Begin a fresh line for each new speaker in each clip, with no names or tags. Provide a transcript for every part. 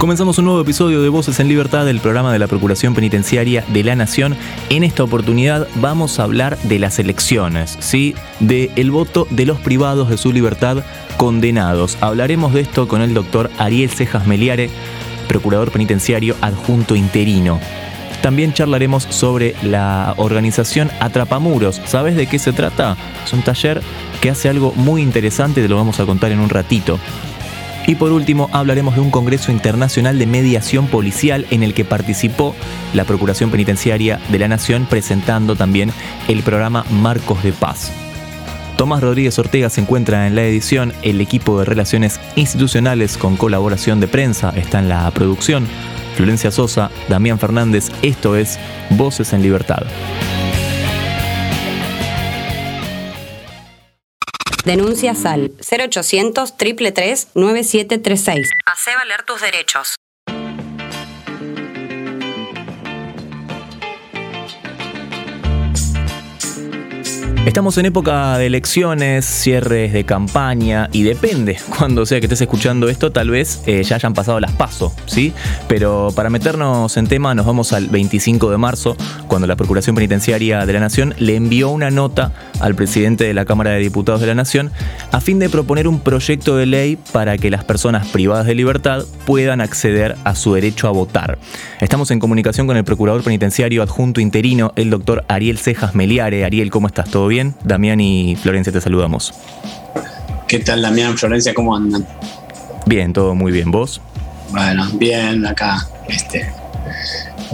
Comenzamos un nuevo episodio de Voces en Libertad del programa de la Procuración Penitenciaria de la Nación. En esta oportunidad vamos a hablar de las elecciones, ¿sí? De el voto de los privados de su libertad condenados. Hablaremos de esto con el doctor Ariel Cejas Meliare, procurador penitenciario adjunto interino. También charlaremos sobre la organización Atrapamuros. ¿Sabes de qué se trata? Es un taller que hace algo muy interesante, te lo vamos a contar en un ratito. Y por último, hablaremos de un Congreso Internacional de Mediación Policial en el que participó la Procuración Penitenciaria de la Nación presentando también el programa Marcos de Paz. Tomás Rodríguez Ortega se encuentra en la edición, el equipo de Relaciones Institucionales con colaboración de prensa está en la producción, Florencia Sosa, Damián Fernández, esto es Voces en Libertad.
Denuncia SAL 0800 333 9736. Hacé valer tus derechos.
Estamos en época de elecciones, cierres de campaña y depende cuando sea que estés escuchando esto, tal vez eh, ya hayan pasado las pasos, ¿sí? Pero para meternos en tema nos vamos al 25 de marzo, cuando la Procuración Penitenciaria de la Nación le envió una nota al presidente de la Cámara de Diputados de la Nación a fin de proponer un proyecto de ley para que las personas privadas de libertad puedan acceder a su derecho a votar. Estamos en comunicación con el Procurador Penitenciario adjunto interino, el doctor Ariel Cejas Meliare. Ariel, ¿cómo estás? ¿Todo bien? Damián y Florencia te saludamos.
¿Qué tal, Damián, Florencia? ¿Cómo andan?
Bien, todo muy bien. ¿Vos?
Bueno, bien, acá, este,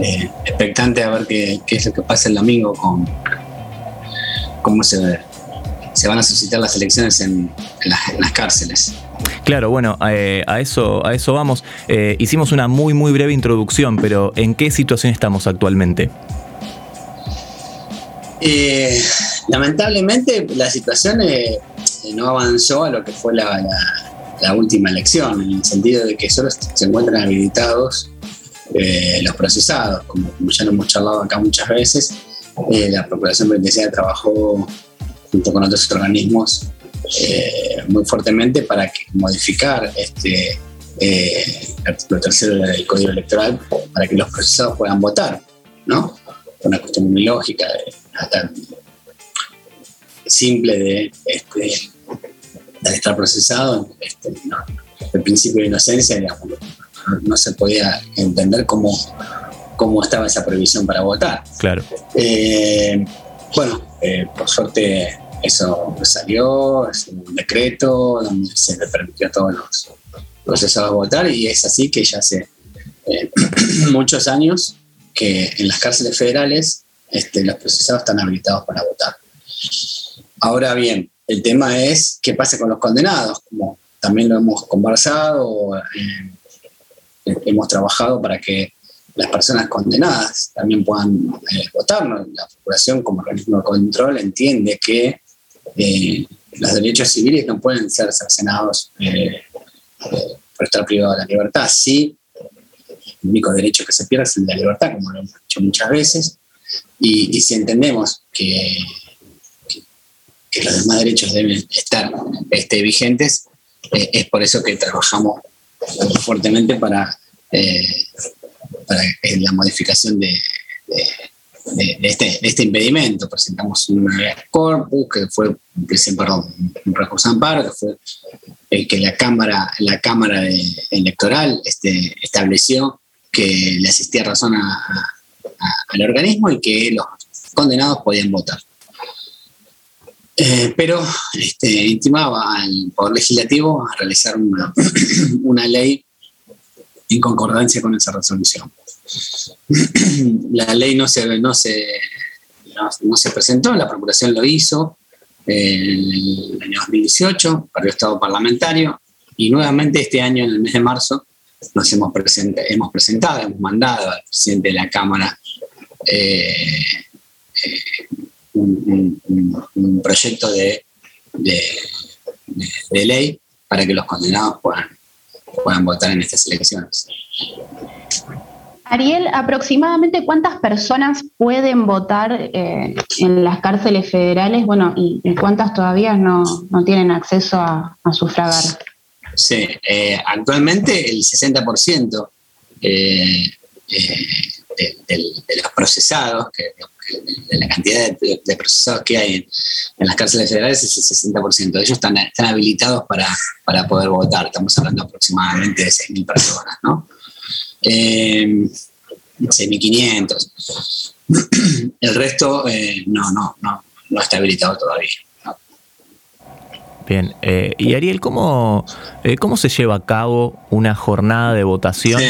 eh, expectante a ver qué, qué, es lo que pasa el domingo con cómo se, se van a suscitar las elecciones en, en, las, en las, cárceles.
Claro, bueno, eh, a, eso, a eso vamos. Eh, hicimos una muy, muy breve introducción, pero ¿en qué situación estamos actualmente?
Eh, lamentablemente la situación no avanzó a lo que fue la, la, la, última elección, en el sentido de que solo se encuentran habilitados los procesados, como, como, ya lo hemos charlado acá muchas veces. Eh, la Procuración Penitenciaria trabajó junto con otros organismos eh, muy fuertemente para que, modificar este el artículo tercero del Código Electoral para que los procesados puedan votar, ¿no? Una cuestión muy lógica, hasta simple de, este, estar procesado, este, el principio de inocencia, no, se podía entender cómo, cómo estaba esa previsión para votar.
Claro.
Eh, bueno, eh, por suerte eso salió, es un decreto donde se le permitió a todos los procesados votar y es así que ya hace eh, muchos años que en las cárceles federales este, los procesados están habilitados para votar. Ahora bien, el tema es qué pasa con los condenados, como también lo hemos conversado, eh, hemos trabajado para que las personas condenadas también puedan eh, votar. La Procuración como organismo de control entiende que eh, los derechos civiles no pueden ser cercenados eh, por estar privado de la libertad. Sí, el único derecho que se pierde es el de la libertad, como lo hemos dicho muchas veces, y, si entendemos que, que, los demás derechos deben estar este, vigentes, es por eso que trabajamos fuertemente para, para la modificación este, de, este, impedimento. Presentamos un corpus que fue, perdón, un recurso amparo, que fue el que la Cámara, la cámara Electoral este, estableció que le asistía razón al organismo y que los condenados podían votar. Eh, pero este, intimaba al Poder Legislativo a realizar una ley en concordancia con esa resolución. la ley no se, no, se, no, se presentó, la Procuración lo hizo en el año 2018, para el Estado parlamentario, y nuevamente este año, en el mes de marzo, nos hemos, present hemos presentado, hemos mandado al presidente de la Cámara eh, eh, un, proyecto de, de, ley para que los condenados puedan, puedan votar en estas elecciones.
Ariel, aproximadamente cuántas personas pueden votar eh, en las cárceles federales, bueno, y, cuántas todavía no, tienen acceso a, sufragar.
Sí, eh, actualmente el 60% eh, de, los procesados, que, de la cantidad de, procesados que hay en, las cárceles federales es el 60%. Ellos están, están habilitados para, para poder votar. Estamos hablando aproximadamente de 6.000 personas, ¿no? eh, 6.500. El resto eh, no, no, no, no está habilitado todavía.
Bien, eh, y Ariel, ¿cómo, eh, ¿cómo se lleva a cabo una jornada de votación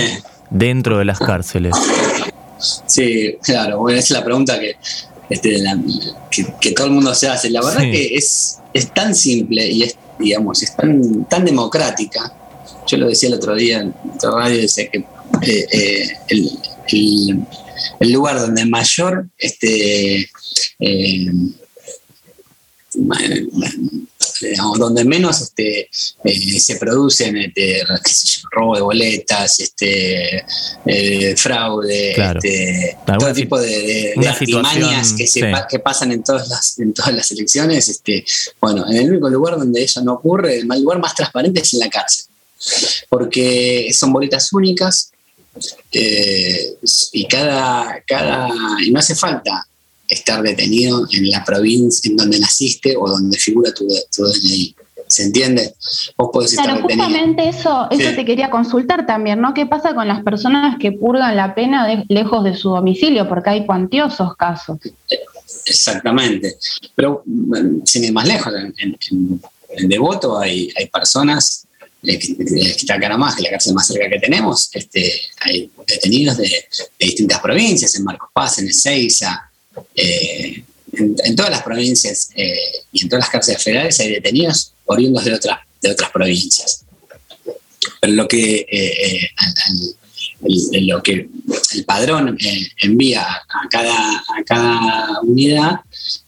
dentro de las cárceles?
Sí, claro, bueno, es la pregunta que, este, que, todo el mundo se hace. La verdad que es, es tan simple y es, digamos, es tan, tan democrática. Yo lo decía el otro día en otra radio, decía que eh, eh, el, lugar donde mayor este, eh, donde menos este, se producen este, robo de boletas, este, fraude, este, todo tipo de, artimañas que, que pasan en todas las, en todas las elecciones. Este, bueno, en el único lugar donde eso no ocurre, el lugar más transparente es en la cárcel, porque son boletas únicas, eh, y cada, cada, y no hace falta estar detenido en la provincia en donde naciste o donde figura tu, DNI. ¿Se entiende?
Vos podés estar justamente eso, eso te quería consultar también, ¿no? ¿Qué pasa con las personas que purgan la pena lejos de su domicilio? Porque hay cuantiosos casos.
Exactamente. Pero sin ir más lejos, en, en, Devoto hay, hay personas que está acá nomás, que la cárcel más cerca que tenemos, este, hay detenidos de, distintas provincias, en Marcos Paz, en Ezeiza, eh, en, todas las provincias eh, y en todas las cárceles federales hay detenidos oriundos de, de otras provincias. Pero lo que, eh, el, lo que el padrón envía a cada, a cada unidad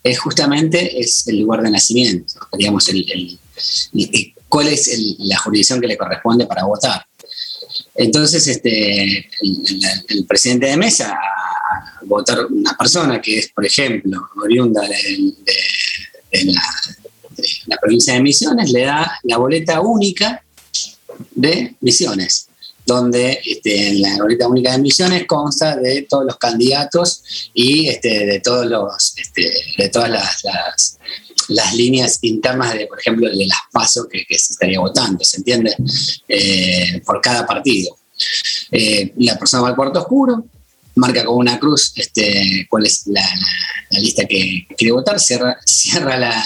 es justamente es el lugar de nacimiento, digamos, el, cuál es la jurisdicción que le corresponde para votar. Entonces, este, el, presidente de mesa votar una persona que es, por ejemplo, oriunda de, la, provincia de Misiones, le da la boleta única de Misiones, donde este, en la boleta única de Misiones consta de todos los candidatos y este, de todos los, este, de todas las las líneas internas de, por ejemplo, de las pasos que, se estaría votando, ¿se entiende? Eh, por cada partido. Eh, la persona va al cuarto oscuro, marca con una cruz este, cuál es la, lista que quiere votar, cierra, cierra la,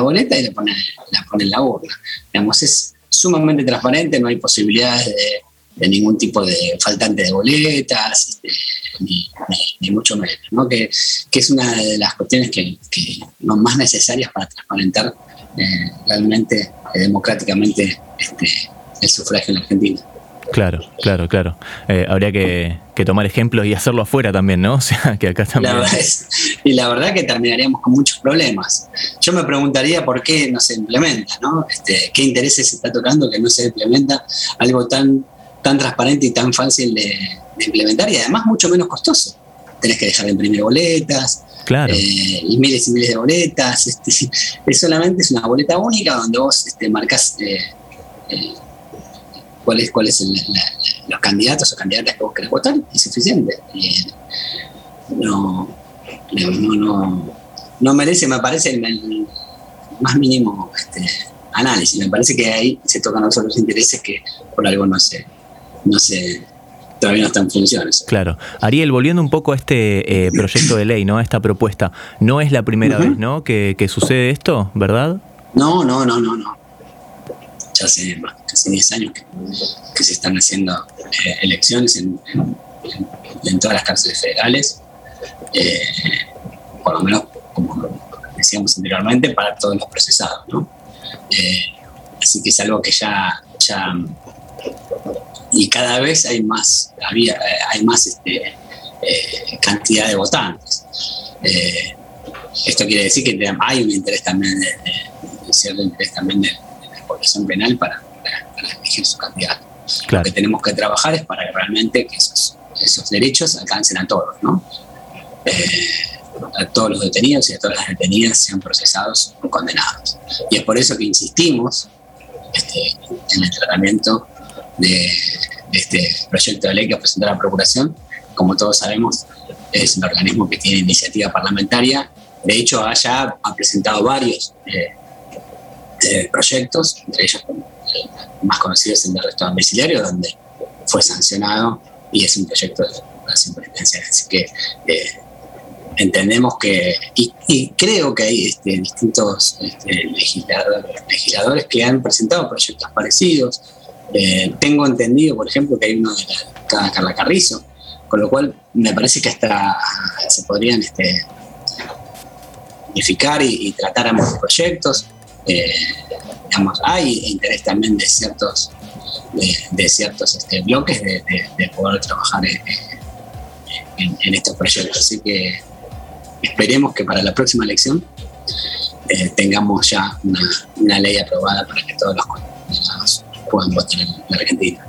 boleta y le pone, la pone en la urna. Digamos, es sumamente transparente, no hay posibilidades de ningún tipo de faltante de boletas, este, ni, mucho menos, ¿no? que, es una de las cuestiones que, son más necesarias para transparentar eh, realmente eh, democráticamente este, el sufragio en la Argentina.
Claro, claro, claro. Eh, habría que, tomar ejemplos y hacerlo afuera también, ¿no? O sea, que acá también.
y la verdad que terminaríamos con muchos problemas. Yo me preguntaría por qué no se implementa, ¿no? Este, ¿Qué intereses se está tocando que no se implementa algo tan tan transparente y tan fácil de, implementar y además mucho menos costoso. Tenés que dejar de imprimir boletas,
claro.
Eh, y miles y miles de boletas. Este, es solamente es una boleta única donde vos este, marcas eh, eh, cuáles cuáles los candidatos o candidatas que vos querés votar y suficiente. no, no, no, merece, me parece, el, más mínimo este, análisis. Me parece que ahí se tocan otros intereses que por algo no se, no sé, todavía no están en funciones.
Claro. Ariel, volviendo un poco a este eh, proyecto de ley, ¿no? A esta propuesta, no es la primera vez, ¿no? Que, sucede esto, ¿verdad?
No, no, no, no, no. Hace casi 10 años que, se están haciendo eh, elecciones en, todas las cárceles federales. Eh, por lo menos, como decíamos anteriormente, para todos los procesados, ¿no? así que es algo que ya, y cada vez hay más, había, hay más este, eh, cantidad de votantes. Eh, esto quiere decir que hay un interés también, de, cierto interés también de, población penal para, elegir su candidato. Lo que tenemos que trabajar es para que realmente que esos, esos derechos alcancen a todos, ¿no? Eh, a todos los detenidos y a todas las detenidas sean procesados o condenados. Y es por eso que insistimos este, en el tratamiento de, este proyecto de ley que presentó la Procuración. Como todos sabemos, es un organismo que tiene iniciativa parlamentaria. De hecho, haya ha presentado varios eh, eh, proyectos, entre ellos el más conocido es el de arresto domiciliario, donde fue sancionado y es un proyecto de la penitenciaria. Así que eh, entendemos que, y, creo que hay este, distintos este, legisladores, que han presentado proyectos parecidos. Eh, tengo entendido, por ejemplo, que hay uno de la Carla Carrizo, con lo cual me parece que hasta se podrían este, unificar y, tratar ambos proyectos. Eh, hay interés también de ciertos, de, ciertos este, bloques de, poder trabajar en, estos proyectos. Así que esperemos que para la próxima elección eh, tengamos ya una, ley aprobada para que todos los puedan votar en la Argentina.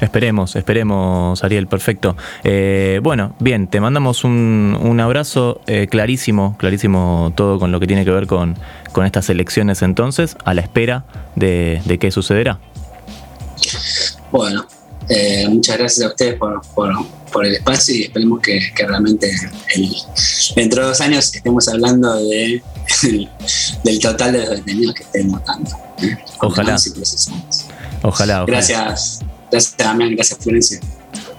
Esperemos, esperemos, Ariel, perfecto. Eh, bueno, bien, te mandamos un, abrazo eh, clarísimo, clarísimo todo con lo que tiene que ver con, con estas elecciones entonces, a la espera de, de qué sucederá.
Bueno, muchas gracias a ustedes por, por, por el espacio y esperemos que, realmente dentro de dos años estemos hablando de, del total de los detenidos que estén votando.
¿eh? Ojalá. Ojalá,
Gracias, gracias Damián, gracias Florencia.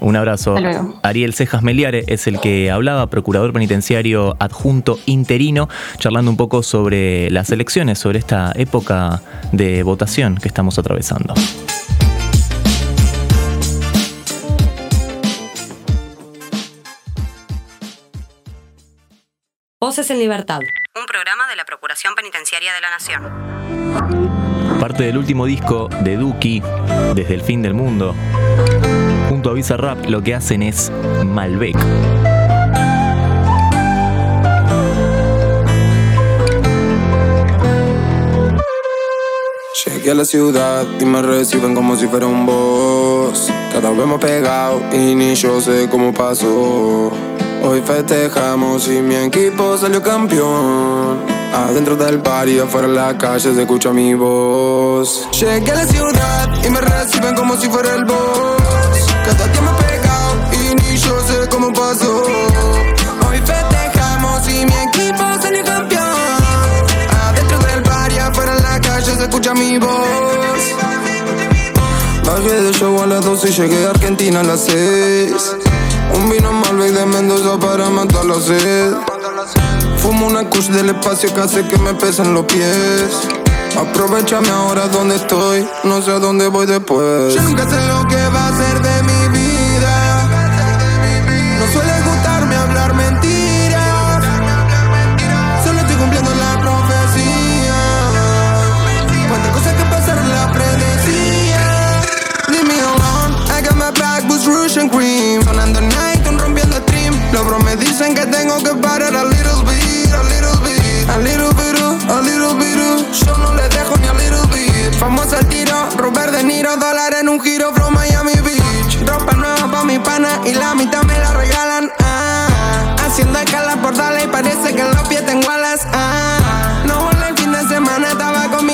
Un abrazo. Ariel Cejas Meliare es el que hablaba, procurador penitenciario adjunto interino, charlando un poco sobre las elecciones, sobre esta época de votación que estamos atravesando.
Voces en Libertad. Un programa de la Procuración Penitenciaria de la Nación.
Parte del último disco de Duki, Desde el fin del mundo. Junto a Visa Rap lo que hacen es Malbec.
Llegué a la ciudad y me reciben como si fuera un boss. Cada vez más pegado y ni yo sé cómo pasó. Hoy festejamos y mi equipo salió campeón. Adentro del bar y afuera en la calle se escucha mi voz. Llegué a la ciudad y me reciben como si fuera el boss. Cada día me pegado y ni yo sé cómo pasó. Hoy festejamos y mi equipo salió campeón. Adentro del bar y afuera en la calle se escucha mi voz. Bajé de show a las 12 y llegué a Argentina a las 6. Un vino Malbec de Mendoza para matar la sed. Fumo una kush del espacio que hace que me pesen los pies. Aprovechame ahora donde estoy, no sé a dónde voy después. Yo nunca sé lo que va a ser de mi vida. No suele gustarme hablar mentiras. Solo estoy cumpliendo la profecía. Cuántas cosas que pasaron la predecía. Leave me alone, I got my back boots, rouge and cream. Sonando los bros me dicen que tengo que parar a Famoso el tiro, Robert De Niro, dólar en un giro from Miami Beach. Ropa nueva pa' mi pana y la mitad me la regalan. Ah, haciendo escala por darle y parece que en los pies tengo alas. Ah, no volé el fin de semana, estaba con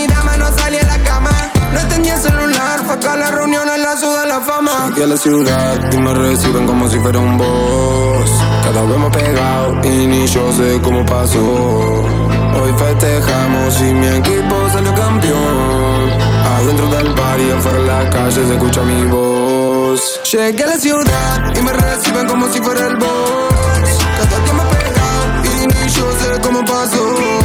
acá la reunión la la fama. Llegué a la ciudad y me reciben como si fuera un boss. Cada vez más pegado y ni yo sé cómo pasó. Hoy festejamos y mi equipo salió campeón. Adentro del bar y afuera en la calle se escucha mi voz. Llegué a la ciudad y me reciben como si fuera el boss. Cada día más pegado y ni yo sé cómo pasó.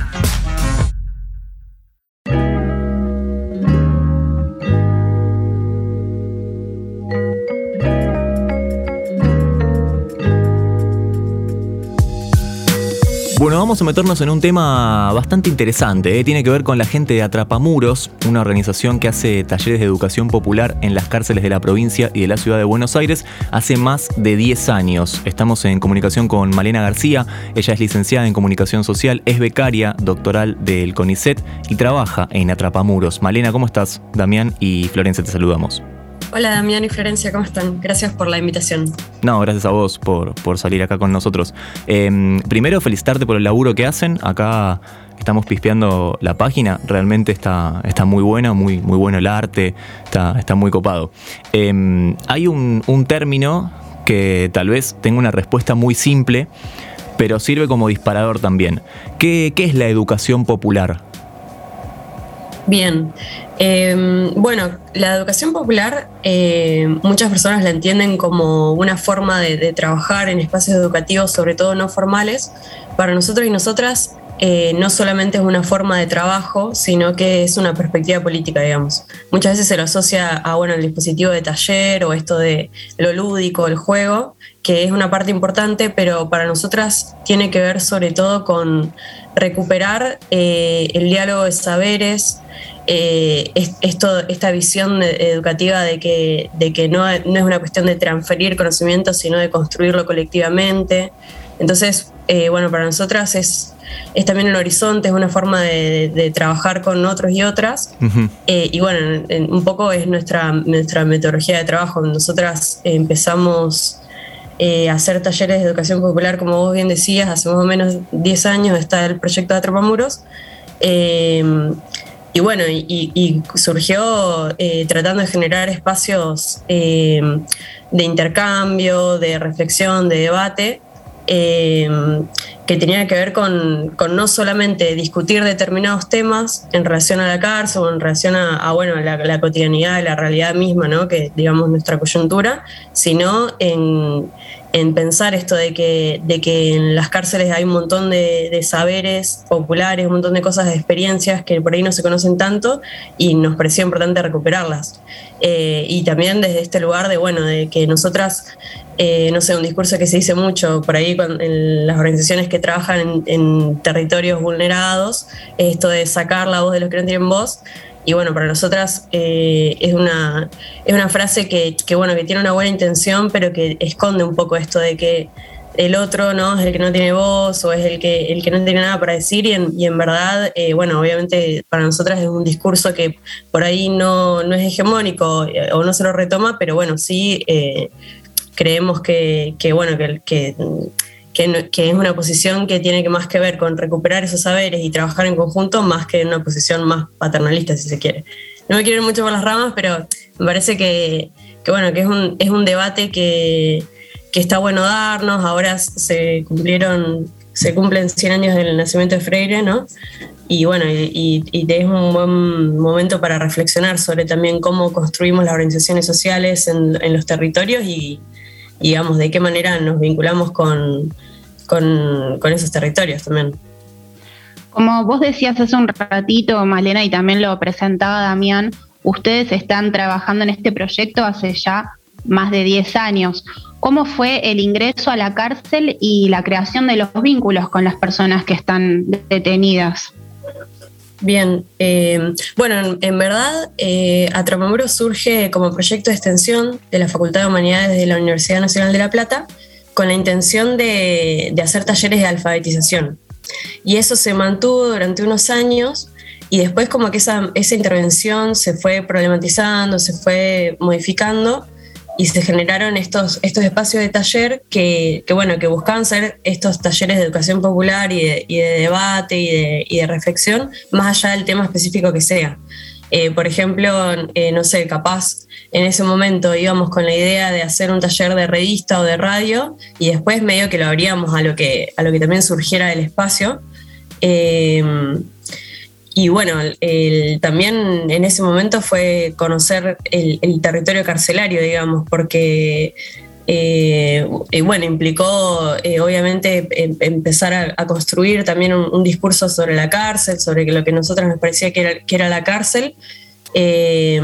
Vamos a meternos en un tema bastante interesante. ¿eh? Tiene que ver con la gente de Atrapamuros, una organización que hace talleres de educación popular en las cárceles de la provincia y de la ciudad de Buenos Aires hace más de 10 años. Estamos en comunicación con Malena García. Ella es licenciada en comunicación social, es becaria doctoral del CONICET y trabaja en Atrapamuros. Malena, ¿cómo estás? Damián y Florencia, te saludamos.
Hola Damián y Florencia, ¿cómo están? Gracias por la invitación.
No, gracias a vos por, por salir acá con nosotros. Em, primero, felicitarte por el laburo que hacen. Acá estamos pispeando la página. Realmente está, está muy buena, muy, muy bueno el arte, está, está muy copado. Em, hay un, un término que tal vez tenga una respuesta muy simple, pero sirve como disparador también. ¿Qué, qué es la educación popular?
Bien, eh, bueno, la educación popular eh, muchas personas la entienden como una forma de, de, trabajar en espacios educativos, sobre todo no formales. Para nosotros y nosotras eh, no solamente es una forma de trabajo, sino que es una perspectiva política, digamos. Muchas veces se lo asocia a bueno, el dispositivo de taller o esto de lo lúdico, el juego, que es una parte importante, pero para nosotras tiene que ver sobre todo con recuperar eh, el diálogo de saberes, eh, esto, esta visión educativa de que, de que no, no, es una cuestión de transferir conocimiento, sino de construirlo colectivamente. Entonces, eh, bueno, para nosotras es, es también un horizonte, es una forma de, de trabajar con otros y otras. Uh -huh. eh, y bueno, en, un poco es nuestra, nuestra metodología de trabajo. Nosotras empezamos eh, hacer talleres de educación popular, como vos bien decías, hace más o menos 10 años está el proyecto de Atrapamuros. Eh, y bueno, y surgió eh, tratando de generar espacios eh, de intercambio, de reflexión, de debate, eh, que tenían que ver con, con, no solamente discutir determinados temas en relación a la cárcel o en relación a, a bueno, la, la, cotidianidad, la realidad misma, ¿no? que digamos nuestra coyuntura, sino en, en pensar esto de que, de que en las cárceles hay un montón de, de, saberes populares, un montón de cosas, de experiencias que por ahí no se conocen tanto y nos pareció importante recuperarlas. Eh, y también desde este lugar de, bueno, de que nosotras, eh, no sé, un discurso que se dice mucho por ahí en las organizaciones que trabajan en, territorios vulnerados, esto de sacar la voz de los que no tienen voz, y bueno, para nosotras eh, es, una, es una frase que, bueno, que tiene una buena intención, pero que esconde un poco esto de que el otro no es el que no tiene voz o es el que, el que no tiene nada para decir. Y en, verdad, eh, bueno, obviamente para nosotras es un discurso que por ahí no, no es hegemónico o no se lo retoma, pero bueno, sí creemos que, que, bueno, que, que que, es una posición que tiene que más que ver con recuperar esos saberes y trabajar en conjunto más que una posición más paternalista, si se quiere. No me quiero ir mucho por las ramas, pero me parece que, bueno, que es un, es un debate que está bueno darnos. Ahora se cumplieron, se cumplen 100 años del nacimiento de Freire, ¿no? Y bueno, y, y, es un buen momento para reflexionar sobre también cómo construimos las organizaciones sociales en, en los territorios y, y digamos, de qué manera nos vinculamos con, con, esos territorios también.
Como vos decías hace un ratito, Malena, y también lo presentaba Damián, ustedes están trabajando en este proyecto hace ya más de 10 años. ¿Cómo fue el ingreso a la cárcel y la creación de los vínculos con las personas que están detenidas?
Bien, eh, bueno, en, verdad, eh, surge como proyecto de extensión de la Facultad de Humanidades de la Universidad Nacional de La Plata con la intención de, de hacer talleres de alfabetización. Y eso se mantuvo durante unos años y después como que esa, esa intervención se fue problematizando, se fue modificando y se generaron estos, estos espacios de taller que, que, bueno, que buscaban ser estos talleres de educación popular y de, y de debate y de, y de, reflexión, más allá del tema específico que sea. Eh, por ejemplo, eh, no sé, capaz en ese momento íbamos con la idea de hacer un taller de revista o de radio y después medio que lo abríamos a lo que, a lo que también surgiera del espacio. Eh, y bueno, también en ese momento fue conocer el, territorio carcelario, digamos, porque eh, bueno, implicó eh, obviamente em, empezar a, construir también un, discurso sobre la cárcel, sobre lo que a nosotros nos parecía que era, que era la cárcel. Eh,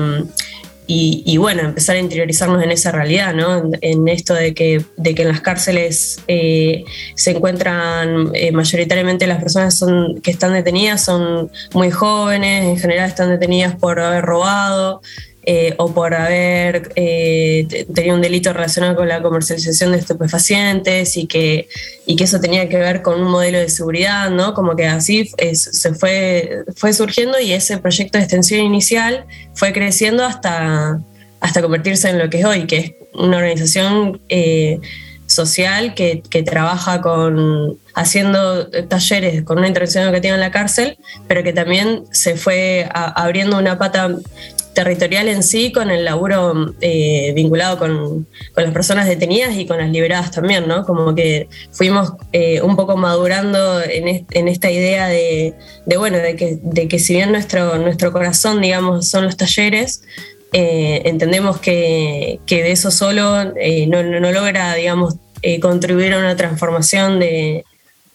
y, bueno, empezar a interiorizarnos en esa realidad, ¿no? En, esto de que, de que en las cárceles eh, se encuentran eh, mayoritariamente las personas son, que están detenidas son muy jóvenes, en general están detenidas por haber robado, eh, o por haber eh, tenido un delito relacionado con la comercialización de estupefacientes y que, y que eso tenía que ver con un modelo de seguridad, ¿no? Como que así se fue, fue surgiendo y ese proyecto de extensión inicial fue creciendo hasta, hasta convertirse en lo que es hoy, que es una organización eh, social que, que, trabaja con haciendo talleres con una intervención educativa en la cárcel, pero que también se fue abriendo una pata territorial en sí, con el laburo eh, vinculado con, las personas detenidas y con las liberadas también, ¿no? Como que fuimos eh, un poco madurando en, esta idea de, bueno, de que, de que si bien nuestro, nuestro corazón, digamos, son los talleres, eh, entendemos que, de eso solo no, no, logra, digamos, contribuir a una transformación de,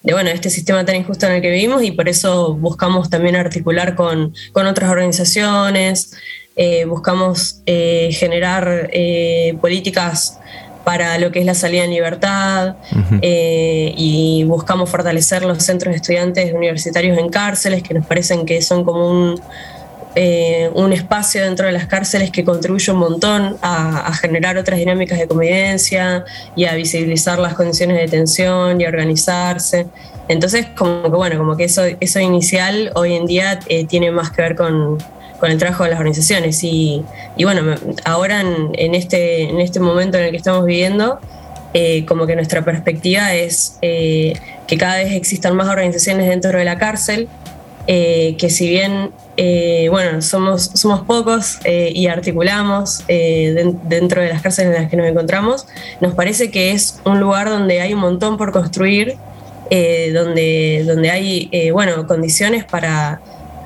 de bueno, este sistema tan injusto en el que vivimos y por eso buscamos también articular con, con otras organizaciones, eh, buscamos eh, generar eh, políticas para lo que es la salida en libertad y buscamos fortalecer los centros de estudiantes universitarios en cárceles, que nos parecen que son como un, un espacio dentro de las cárceles que contribuye un montón a, generar otras dinámicas de convivencia y a visibilizar las condiciones de detención y a organizarse. Entonces, como que bueno, como que eso, eso inicial hoy en día tiene más que ver con, con el trabajo de las organizaciones. Y, bueno, ahora en, este, en este momento en el que estamos viviendo, eh, como que nuestra perspectiva es eh, que cada vez existan más organizaciones dentro de la cárcel, eh, que si bien, bueno, somos, somos pocos y articulamos dentro de las cárceles en las que nos encontramos, nos parece que es un lugar donde hay un montón por construir, donde, donde hay, bueno, condiciones para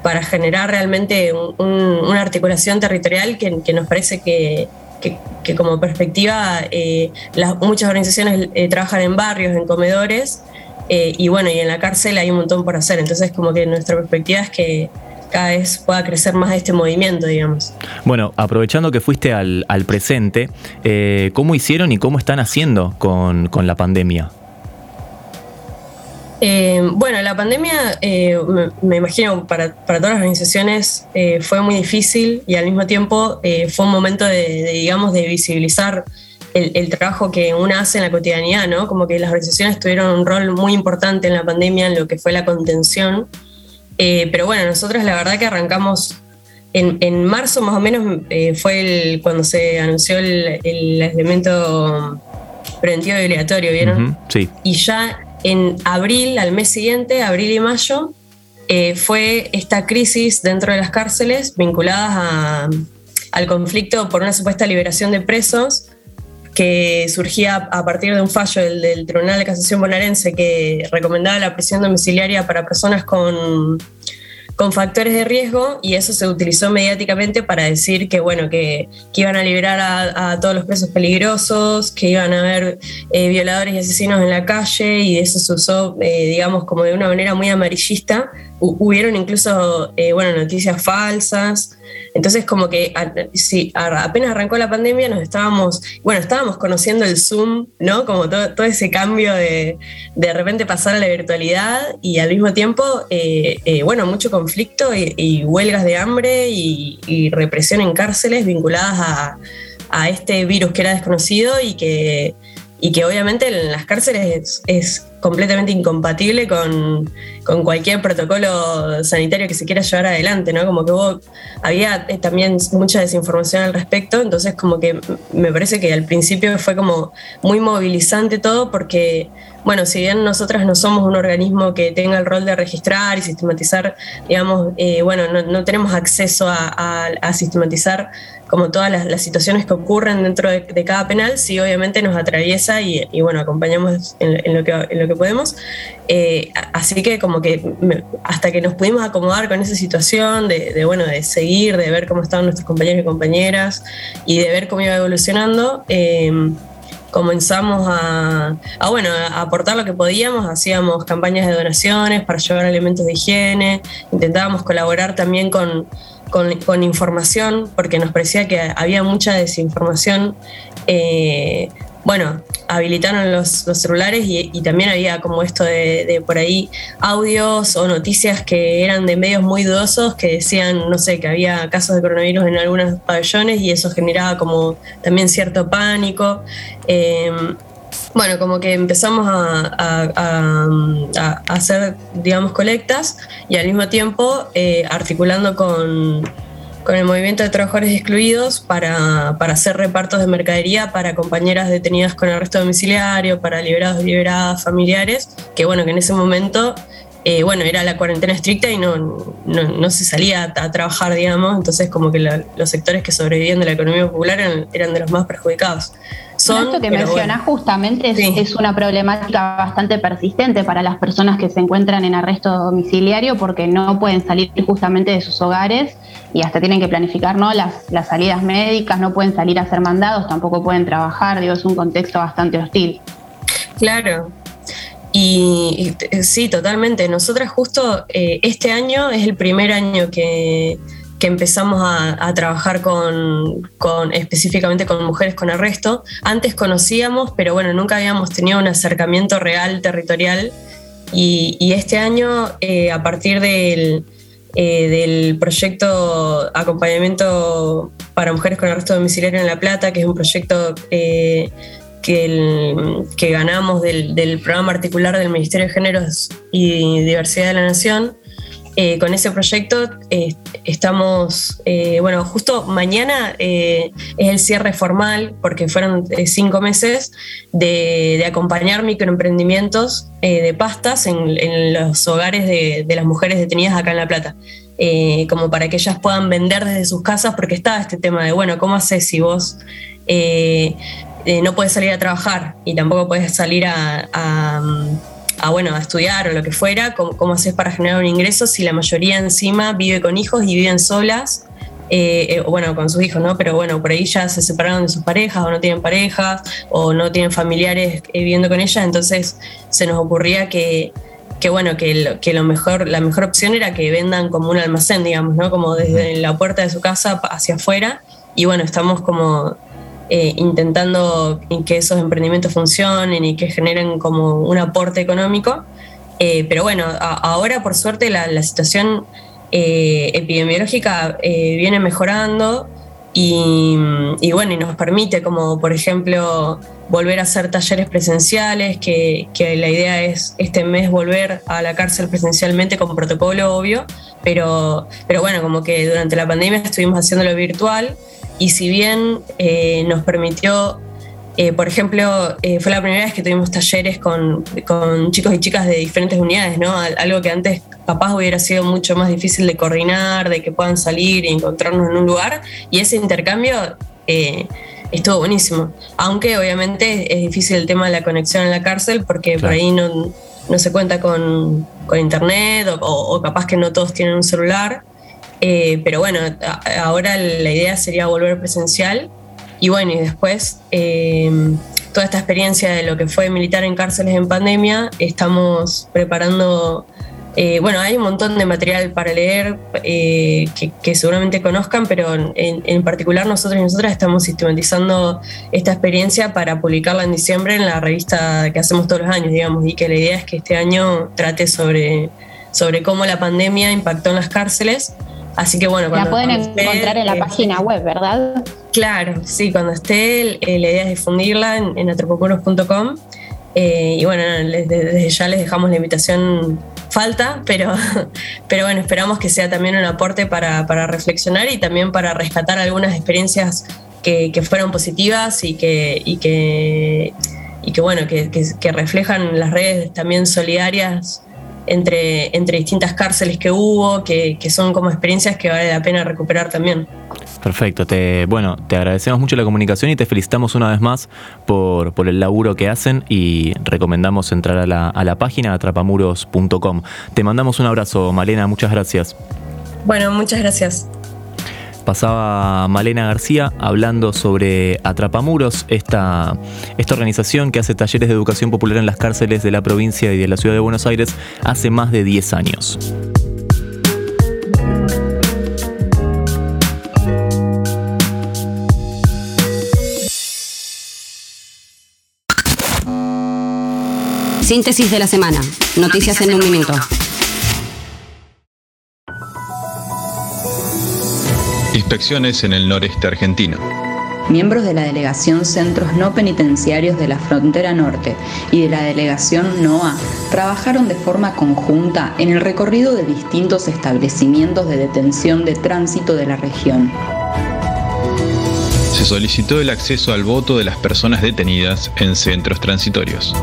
para generar realmente una articulación territorial que, nos parece que, como perspectiva eh, muchas organizaciones eh, trabajan en barrios, en comedores, eh, y bueno, y en la cárcel hay un montón por hacer. Entonces como que nuestra perspectiva es que cada vez pueda crecer más este movimiento, digamos.
Bueno, aprovechando que fuiste al, presente, ¿cómo hicieron y cómo están haciendo con la pandemia?
Eh, bueno, la pandemia, eh, me, imagino, para, todas las organizaciones eh, fue muy difícil y al mismo tiempo fue un momento de, digamos, de visibilizar el, trabajo que una hace en la cotidianidad, ¿no? Como que las organizaciones tuvieron un rol muy importante en la pandemia en lo que fue la contención. pero bueno, nosotros la verdad que arrancamos en, marzo más o menos, fue el, cuando se anunció el, elemento preventivo y obligatorio, ¿vieron?
sí.
Y ya en abril, al mes siguiente, abril y mayo, eh, fue esta crisis dentro de las cárceles vinculadas al conflicto por una supuesta liberación de presos que surgía a partir de un fallo del, Tribunal de Casación Bonaerense que recomendaba la prisión domiciliaria para personas con con factores de riesgo y eso se utilizó mediáticamente para decir que, bueno, que, iban a liberar a, todos los presos peligrosos, que iban a haber eh, violadores y asesinos en la calle y eso se usó, eh, digamos, como de una manera muy amarillista. hubieron incluso, eh, bueno, noticias falsas. Entonces, como que si apenas arrancó la pandemia, nos estábamos, bueno, estábamos conociendo el Zoom, ¿no? Como todo, ese cambio de de repente pasar a la virtualidad y al mismo tiempo, eh, eh, bueno, mucho conflicto y, huelgas de hambre y, represión en cárceles vinculadas a, a, este virus que era desconocido y que, y que obviamente en las cárceles es completamente incompatible con, cualquier protocolo sanitario que se quiera llevar adelante, ¿no? Como que hubo, había eh, también mucha desinformación al respecto, entonces como que me parece que al principio fue como muy movilizante todo porque, bueno, si bien nosotras no somos un organismo que tenga el rol de registrar y sistematizar, digamos, eh, bueno, no, tenemos acceso a, sistematizar como todas las, situaciones que ocurren dentro de, cada penal, sí obviamente nos atraviesa y, bueno, acompañamos en, lo que, podemos. Eh, así que como que hasta que nos pudimos acomodar con esa situación de, bueno, de seguir, de ver cómo estaban nuestros compañeros y compañeras y de ver cómo iba evolucionando, eh, comenzamos a, bueno, aportar lo que podíamos, hacíamos campañas de donaciones para llevar elementos de higiene, intentábamos colaborar también con, con, información, porque nos parecía que había mucha desinformación. Eh, bueno, habilitaron los, celulares y, también había como esto de, por ahí audios o noticias que eran de medios muy dudosos que decían, no sé, que había casos de coronavirus en algunos pabellones y eso generaba como también cierto pánico. Eh, bueno, como que empezamos a, hacer, digamos, colectas y al mismo tiempo eh, articulando con con el movimiento de trabajadores excluidos para, hacer repartos de mercadería para compañeras detenidas con arresto domiciliario, para liberados y liberadas familiares, que bueno, que en ese momento eh, bueno, era la cuarentena estricta y no, no, se salía a, trabajar, digamos, entonces como que los sectores que sobrevivían de la economía popular eran, de los más perjudicados.
Son, esto que mencionás justamente es, una problemática bastante persistente para las personas que se encuentran en arresto domiciliario porque no pueden salir justamente de sus hogares y hasta tienen que planificar ¿no? las, las salidas médicas, no pueden salir a hacer mandados, tampoco pueden trabajar, digo, es un contexto bastante hostil.
Claro, y, sí, totalmente. Nosotras justo eh, este año es el primer año que, empezamos a, trabajar con, específicamente con mujeres con arresto. Antes conocíamos, pero bueno, nunca habíamos tenido un acercamiento real territorial. Y, este año, eh, a partir del, eh, del proyecto Acompañamiento para Mujeres con Arresto Domiciliario en La Plata, que es un proyecto que, ganamos del, programa articular del Ministerio de Géneros y Diversidad de la Nación. Eh, con ese proyecto eh, estamos, eh, bueno, justo mañana es el cierre formal, porque fueron cinco meses de, acompañar microemprendimientos de pastas en, los hogares de, las mujeres detenidas acá en La Plata. como para que ellas puedan vender desde sus casas, porque estaba este tema de, bueno, ¿cómo haces si vos no puedes salir a trabajar y tampoco puedes salir a, bueno, a estudiar o lo que fuera, ¿cómo, haces para generar un ingreso si la mayoría encima vive con hijos y viven solas? Eh, eh, bueno, con sus hijos, ¿no? Pero bueno, por ahí ya se separaron de sus parejas o no tienen parejas o no tienen familiares viviendo con ellas, entonces se nos ocurría que, bueno, que, que, lo mejor, la mejor opción era que vendan como un almacén, digamos, ¿no? Como desde la puerta de su casa hacia afuera. Y bueno, estamos como eh, intentando que esos emprendimientos funcionen y que generen como un aporte económico. Eh, pero bueno, ahora por suerte la, situación eh, epidemiológica viene mejorando y, bueno, y nos permite como por ejemplo volver a hacer talleres presenciales, que, que, la idea es este mes volver a la cárcel presencialmente con protocolo obvio, pero, pero bueno, como que durante la pandemia estuvimos haciéndolo virtual y si bien eh, nos permitió, eh, por ejemplo, eh, fue la primera vez que tuvimos talleres con, chicos y chicas de diferentes unidades, ¿no? Algo que antes capaz hubiera sido mucho más difícil de coordinar, de que puedan salir y encontrarnos en un lugar. Y ese intercambio estuvo buenísimo. Aunque obviamente es difícil el tema de la conexión en la cárcel porque por ahí no, se cuenta con, internet o, capaz que no todos tienen un celular. Eh, pero bueno, ahora la idea sería volver presencial. Y bueno, y después eh, toda esta experiencia de lo que fue militar en cárceles en pandemia, estamos preparando, eh, bueno, hay un montón de material para leer que, seguramente conozcan, pero en, en, particular nosotros y nosotras estamos sistematizando esta experiencia para publicarla en diciembre en la revista que hacemos todos los años, digamos, y que la idea es que este año trate sobre, sobre cómo la pandemia impactó en las cárceles Así que bueno,
cuando. La pueden encontrar en la página web, ¿verdad?
Claro, sí, cuando esté, eh, la idea es difundirla en, en atropocuros.com. Eh, y bueno, desde, ya les dejamos la invitación falta, pero, pero bueno, esperamos que sea también un aporte para, reflexionar y también para rescatar algunas experiencias que, fueron positivas y que, y que, y que bueno, que, que reflejan las redes también solidarias entre, entre distintas cárceles que hubo, que, son como experiencias que vale la pena recuperar también.
Perfecto. Te, bueno, te agradecemos mucho la comunicación y te felicitamos una vez más por, por el laburo que hacen y recomendamos entrar a la, a la página atrapamuros.com. Te mandamos un abrazo, Malena. Muchas gracias.
Bueno, muchas gracias.
Pasaba Malena García hablando sobre Atrapamuros, esta, esta organización que hace talleres de educación popular en las cárceles de la provincia y de la ciudad de Buenos Aires hace más de 10 años.
Síntesis de la semana. Noticias en un minuto.
Inspecciones en el noreste argentino.
Miembros de la Delegación Centros No Penitenciarios de la Frontera Norte y de la Delegación NOA trabajaron de forma conjunta en el recorrido de distintos establecimientos de detención de tránsito de la región.
Se solicitó el acceso al voto de las personas detenidas en centros transitorios.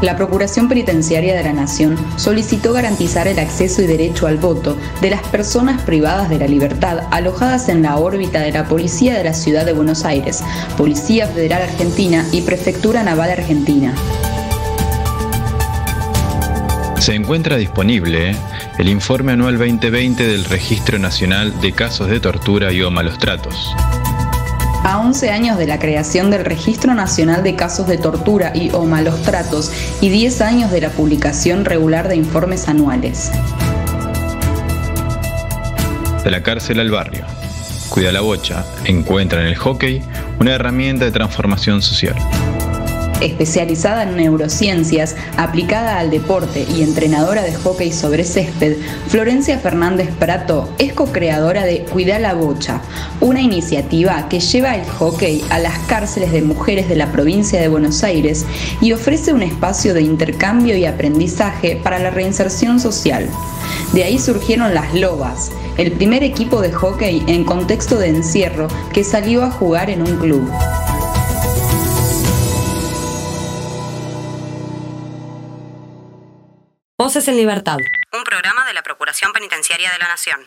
La Procuración Penitenciaria de la Nación solicitó garantizar el acceso y derecho al voto de las personas privadas de la libertad alojadas en la órbita de la Policía de la Ciudad de Buenos Aires, Policía Federal Argentina y Prefectura Naval Argentina.
Se encuentra disponible el informe anual 2020 del Registro Nacional de Casos de Tortura y o Malos Tratos.
A 11 años de la creación del Registro Nacional de Casos de Tortura y o Malos Tratos y 10 años de la publicación regular de informes anuales.
De la cárcel al barrio. Cuida la bocha. Encuentra en el hockey una herramienta de transformación social
especializada en neurociencias, aplicada al deporte y entrenadora de hockey sobre césped, Florencia Fernández Prato es co-creadora de Cuida la Bocha, una iniciativa que lleva el hockey a las cárceles de mujeres de la provincia de Buenos Aires y ofrece un espacio de intercambio y aprendizaje para la reinserción social. De ahí surgieron las Lobas, el primer equipo de hockey en contexto de encierro que salió a jugar en un club.
Voces en Libertad. Un programa de la Procuración Penitenciaria de la Nación.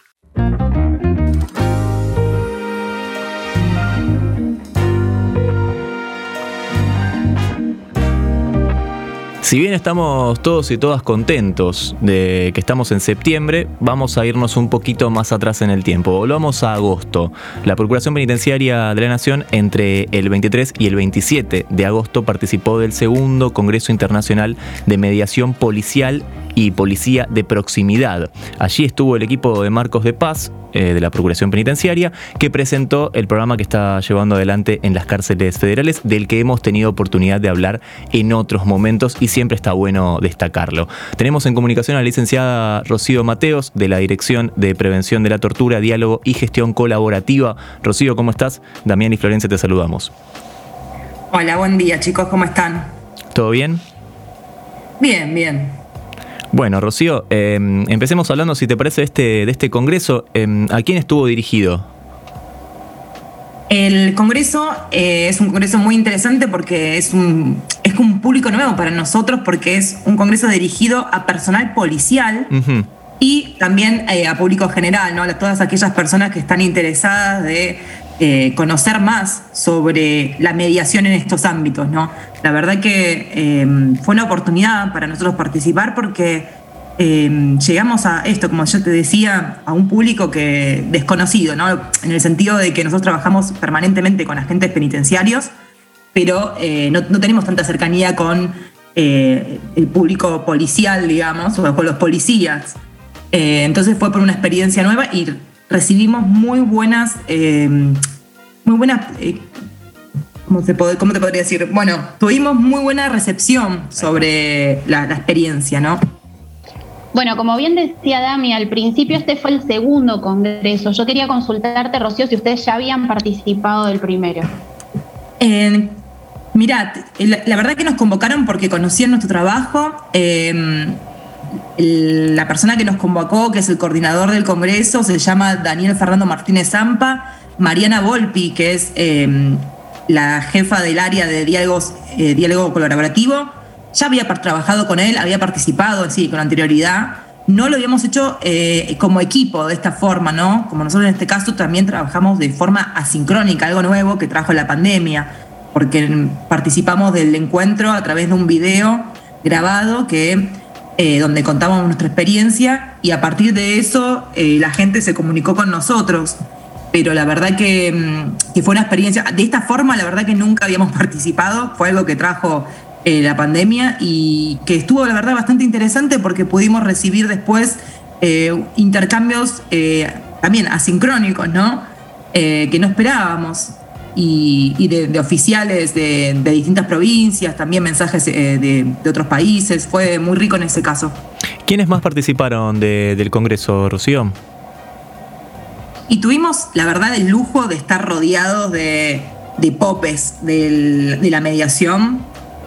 Si bien estamos todos y todas contentos de que estamos en septiembre, vamos a irnos un poquito más atrás en el tiempo. Volvamos a agosto. La Procuración Penitenciaria de la Nación entre el 23 y el 27 de agosto participó del segundo Congreso Internacional de Mediación Policial y Policía de Proximidad. Allí estuvo el equipo de Marcos de Paz, eh, de la Procuración Penitenciaria, que presentó el programa que está llevando adelante en las cárceles federales, del que hemos tenido oportunidad de hablar en otros momentos y siempre está bueno destacarlo. Tenemos en comunicación a la licenciada Rocío Mateos, de la Dirección de Prevención de la Tortura, Diálogo y Gestión Colaborativa. Rocío, ¿cómo estás? Damián y Florencia te saludamos.
Hola, buen día chicos, ¿cómo están?
¿Todo bien?
Bien, bien.
Bueno, Rocío, em, empecemos hablando, si te parece, de este, de este congreso. Em, ¿A quién estuvo dirigido?
El congreso eh, es un congreso muy interesante porque es un, es un público nuevo para nosotros porque es un congreso dirigido a personal policial y también eh, a público general, ¿no? a todas aquellas personas que están interesadas de eh, conocer más sobre la mediación en estos ámbitos. ¿no? La verdad que eh, fue una oportunidad para nosotros participar porque eh, llegamos a esto, como yo te decía, a un público que desconocido, ¿no? en el sentido de que nosotros trabajamos permanentemente con agentes penitenciarios, pero no, no, tenemos tanta cercanía con el público policial, digamos, o con los policías. entonces fue por una experiencia nueva y recibimos muy buenas muy ¿cómo, te podría decir? Bueno, tuvimos muy buena recepción sobre la, experiencia, ¿no?
Bueno, como bien decía Dami, al principio este fue el segundo congreso. Yo quería consultarte, Rocío, si ustedes ya habían participado del primero.
Eh, mirad, la, verdad que nos convocaron porque conocían nuestro trabajo. Em, la persona que nos convocó, que es el coordinador del congreso, se llama Daniel Fernando Martínez Zampa Mariana Volpi, que es em, la jefa del área de diálogos, eh, diálogo colaborativo, ya había trabajado con él, había participado sí, con anterioridad. no lo habíamos hecho eh, como equipo de esta forma, ¿no? Como nosotros en este caso también trabajamos de forma asincrónica, algo nuevo que trajo la pandemia, porque participamos del encuentro a través de un video grabado que eh, donde contamos nuestra experiencia y a partir de eso la gente se comunicó con nosotros. Pero la verdad que, mm, que, fue una experiencia, de esta forma la verdad que nunca habíamos participado, fue algo que trajo eh, la pandemia y que estuvo la verdad bastante interesante porque pudimos recibir después intercambios también asincrónicos, ¿no? que no esperábamos y, de, oficiales de, distintas provincias, también mensajes eh, de, otros países. Fue muy rico en ese caso.
¿Quiénes más participaron del Congreso, Rocío?
Y tuvimos, la verdad, el lujo de estar rodeados de, popes de la mediación.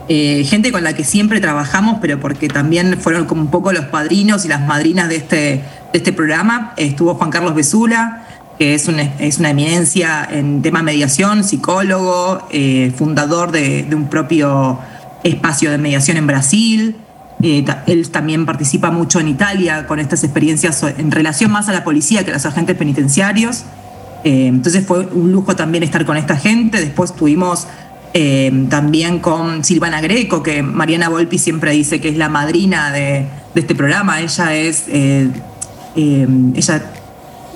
Eh, gente con la que siempre trabajamos, pero porque también fueron como un poco los padrinos y las madrinas de este, de este programa. Estuvo Juan Carlos Besula, que es una, es una eminencia en tema mediación, psicólogo, eh, fundador de, un propio espacio de mediación en Brasil. Eh, él también participa mucho en Italia con estas experiencias en relación más a la policía que a los agentes penitenciarios. Eh, entonces fue un lujo también estar con esta gente. Después tuvimos también con Silvana Greco, que Mariana Volpi siempre dice que es la madrina de, este programa. Ella es... ella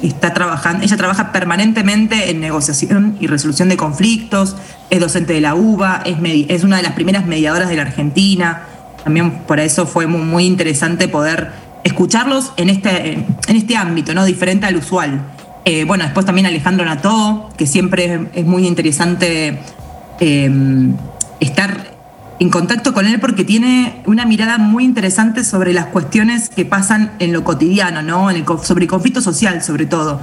está trabajando, ella trabaja permanentemente en negociación y resolución de conflictos, es docente de la UBA, es una de las primeras mediadoras de la Argentina. También por eso fue muy, interesante poder escucharlos en este, en este ámbito, ¿no? diferente al usual. Eh, bueno, después también Alejandro Nató, que siempre es, muy interesante eh, estar en contacto con él porque tiene una mirada muy interesante sobre las cuestiones que pasan en lo cotidiano, ¿no? sobre el conflicto social, sobre todo,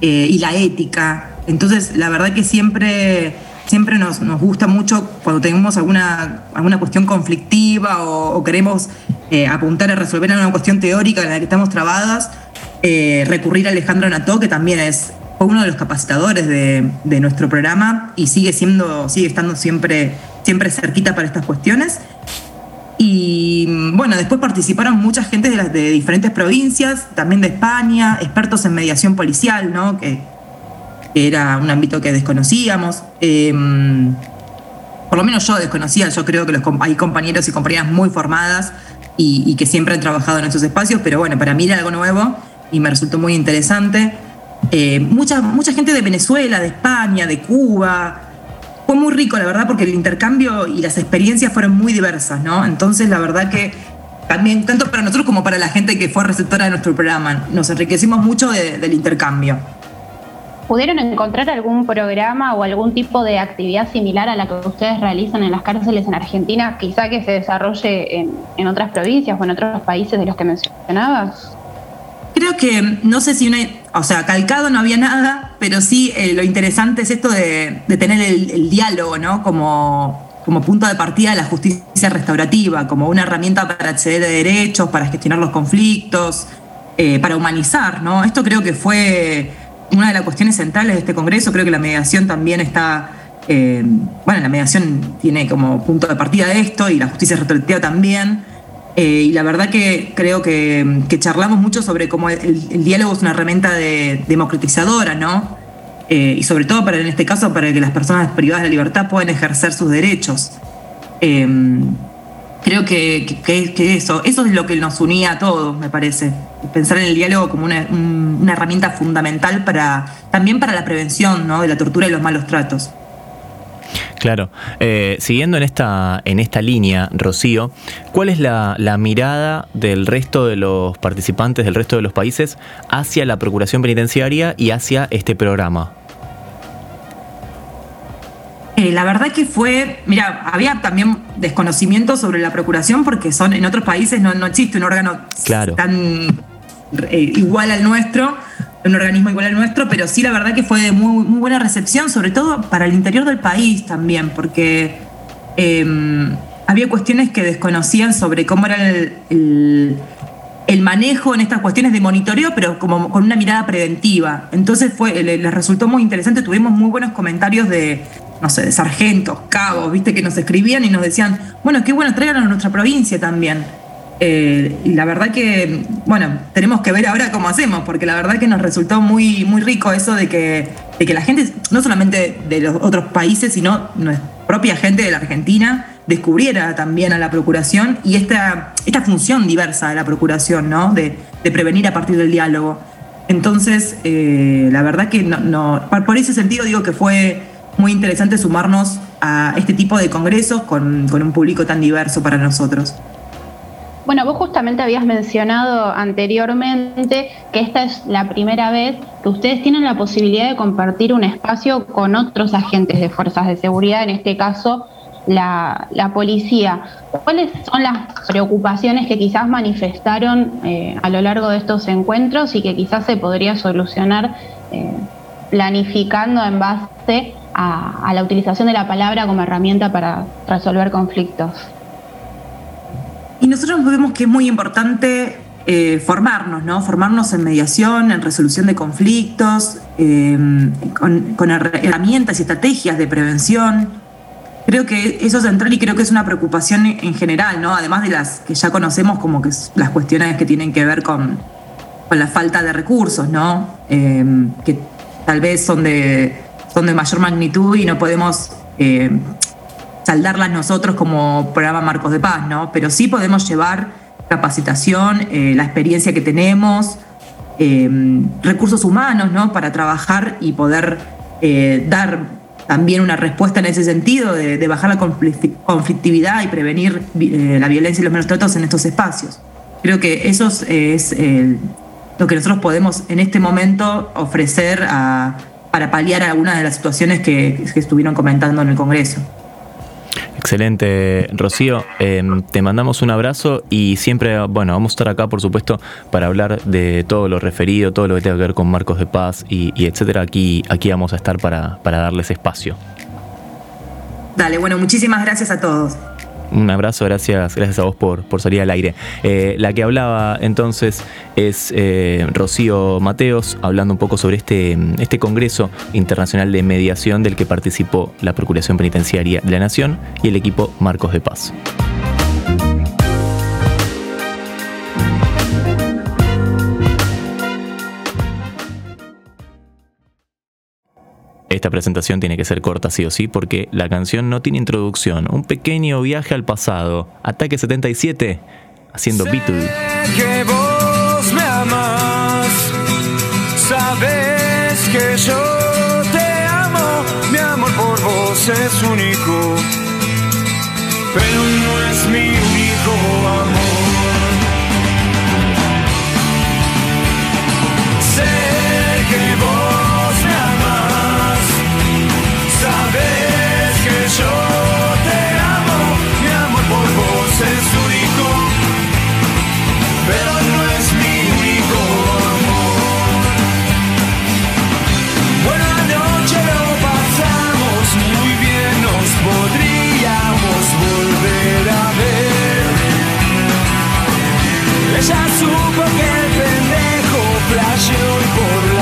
eh, y la ética. Entonces, la verdad que siempre, siempre nos, gusta mucho cuando tenemos alguna, alguna cuestión conflictiva o, queremos eh, apuntar a resolver una cuestión teórica en la que estamos trabadas, eh, recurrir a Alejandro Nató, que también es uno de los capacitadores de, de nuestro programa y sigue siendo, sigue estando siempre siempre cerquita para estas cuestiones. Y bueno, después participaron mucha gente de, las, de diferentes provincias, también de España, expertos en mediación policial, ¿no? que, era un ámbito que desconocíamos. Em, por lo menos yo desconocía, yo creo que los, hay compañeros y compañeras muy formadas y, que siempre han trabajado en esos espacios, pero bueno, para mí era algo nuevo y me resultó muy interesante. Eh, mucha, mucha gente de Venezuela, de España, de Cuba, fue muy rico, la verdad, porque el intercambio y las experiencias fueron muy diversas, ¿no? Entonces, la verdad que también, tanto para nosotros como para la gente que fue receptora de nuestro programa, nos enriquecimos mucho del intercambio.
¿Pudieron encontrar algún programa o algún tipo de actividad similar a la que ustedes realizan en las cárceles en Argentina, quizá que se desarrolle en, otras provincias o en otros países de los que mencionabas?
Creo que, no sé si una, o sea, calcado no había nada, pero sí eh, lo interesante es esto de, tener el, diálogo, ¿no? Como, como punto de partida de la justicia restaurativa, como una herramienta para acceder a derechos, para gestionar los conflictos, eh, para humanizar, ¿no? Esto creo que fue una de las cuestiones centrales de este Congreso, creo que la mediación también está... Eh, bueno, la mediación tiene como punto de partida esto y la justicia restaurativa también. Eh, y la verdad que creo que, charlamos mucho sobre cómo el, diálogo es una herramienta de, democratizadora, ¿no? Eh, y sobre todo para en este caso para que las personas privadas de la libertad puedan ejercer sus derechos. Eh, creo que, eso es lo que nos unía a todos, me parece. Pensar en el diálogo como una, una herramienta fundamental para, también para la prevención ¿no? de la tortura y los malos tratos.
Claro. Eh, siguiendo en esta, en esta línea, Rocío, ¿cuál es la, mirada del resto de los participantes, del resto de los países, hacia la Procuración Penitenciaria y hacia este programa?
Eh, la verdad que fue, mira, había también desconocimiento sobre la Procuración porque son en otros países no, no existe un órgano tan eh, igual al nuestro un organismo igual al nuestro, pero sí la verdad que fue de muy, buena recepción, sobre todo para el interior del país también, porque em, había cuestiones que desconocían sobre cómo era el, manejo en estas cuestiones de monitoreo, pero como con una mirada preventiva. Entonces fue, les resultó muy interesante, tuvimos muy buenos comentarios de, no sé, de sargentos, cabos, viste, que nos escribían y nos decían, bueno, qué bueno, tráiganlo a nuestra provincia también. Eh, y la verdad que, bueno, tenemos que ver ahora cómo hacemos, porque la verdad que nos resultó muy, muy rico eso de que, de que la gente, no solamente de los otros países, sino nuestra propia gente de la Argentina, descubriera también a la Procuración y esta, esta función diversa de la Procuración, ¿no? De, prevenir a partir del diálogo. Entonces, eh, la verdad que no, por ese sentido digo que fue muy interesante sumarnos a este tipo de congresos con, con un público tan diverso para nosotros.
Bueno, vos justamente habías mencionado anteriormente que esta es la primera vez que ustedes tienen la posibilidad de compartir un espacio con otros agentes de fuerzas de seguridad, en este caso la, policía. ¿Cuáles son las preocupaciones que quizás manifestaron eh, a lo largo de estos encuentros y que quizás se podría solucionar eh, planificando en base a la utilización de la palabra como herramienta para resolver conflictos?
Y nosotros vemos que es muy importante eh, formarnos, ¿no? Formarnos en mediación, en resolución de conflictos, em, con, herramientas y estrategias de prevención. Creo que eso es central y creo que es una preocupación en general, ¿no? Además de las que ya conocemos como que las cuestiones que tienen que ver con, con la falta de recursos, ¿no? Em, que tal vez son de, son de mayor magnitud y no podemos eh, saldarlas nosotros como programa Marcos de Paz, ¿no? Pero sí podemos llevar capacitación, eh, la experiencia que tenemos, em, recursos humanos, ¿no? Para trabajar y poder eh, dar también una respuesta en ese sentido de, bajar la conflictividad y prevenir eh, la violencia y los menos tratos en estos espacios. Creo que eso es lo que nosotros podemos en este momento ofrecer para paliar algunas de las situaciones que estuvieron comentando en el Congreso.
Excelente, Rocío. Em, te mandamos un abrazo y siempre, bueno, vamos a estar acá, por supuesto, para hablar de todo lo referido, todo lo que tenga que ver con Marcos de Paz y, etcétera. Aquí, aquí vamos a estar para, para darles espacio.
Dale, bueno, muchísimas gracias a todos.
Un abrazo, gracias, gracias a vos por, salir al aire. Eh, la que hablaba entonces es eh, Rocío Mateos, hablando un poco sobre este, este Congreso Internacional de Mediación del que participó la Procuración Penitenciaria de la Nación y el equipo Marcos de Paz. Esta presentación tiene que ser corta sí o sí porque la canción no tiene introducción. Un pequeño viaje al pasado. Ataque 77 haciendo Beatles.
que vos me amas. Sabes que yo te amo. Mi amor por vos es único. Pero no es mi único amor. Sé que vos pasión for la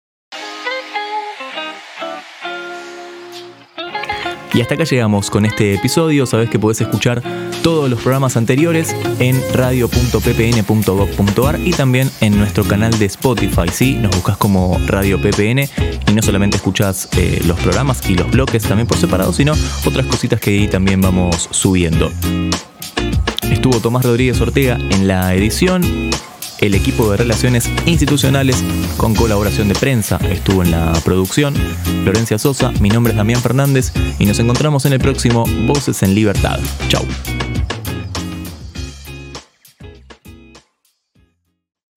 Y hasta acá llegamos con este episodio. Sabes que podés escuchar todos los programas anteriores en radio.ppn.gov.ar y también en nuestro canal de Spotify. ¿sí? Nos buscas como Radio PPN y no solamente escuchas eh, los programas y los bloques también por separado, sino otras cositas que ahí también vamos subiendo. Estuvo Tomás Rodríguez Ortega en la edición el equipo de relaciones institucionales con colaboración de prensa estuvo en la producción. Florencia Sosa, mi nombre es Damián Fernández y nos encontramos en el próximo Voces en Libertad. Chau.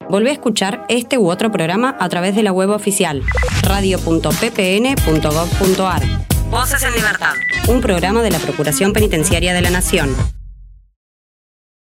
Volvé a escuchar este u otro programa a través de la web oficial radio.ppn.gov.ar. Voces en Libertad, un programa de la Procuración Penitenciaria de la Nación.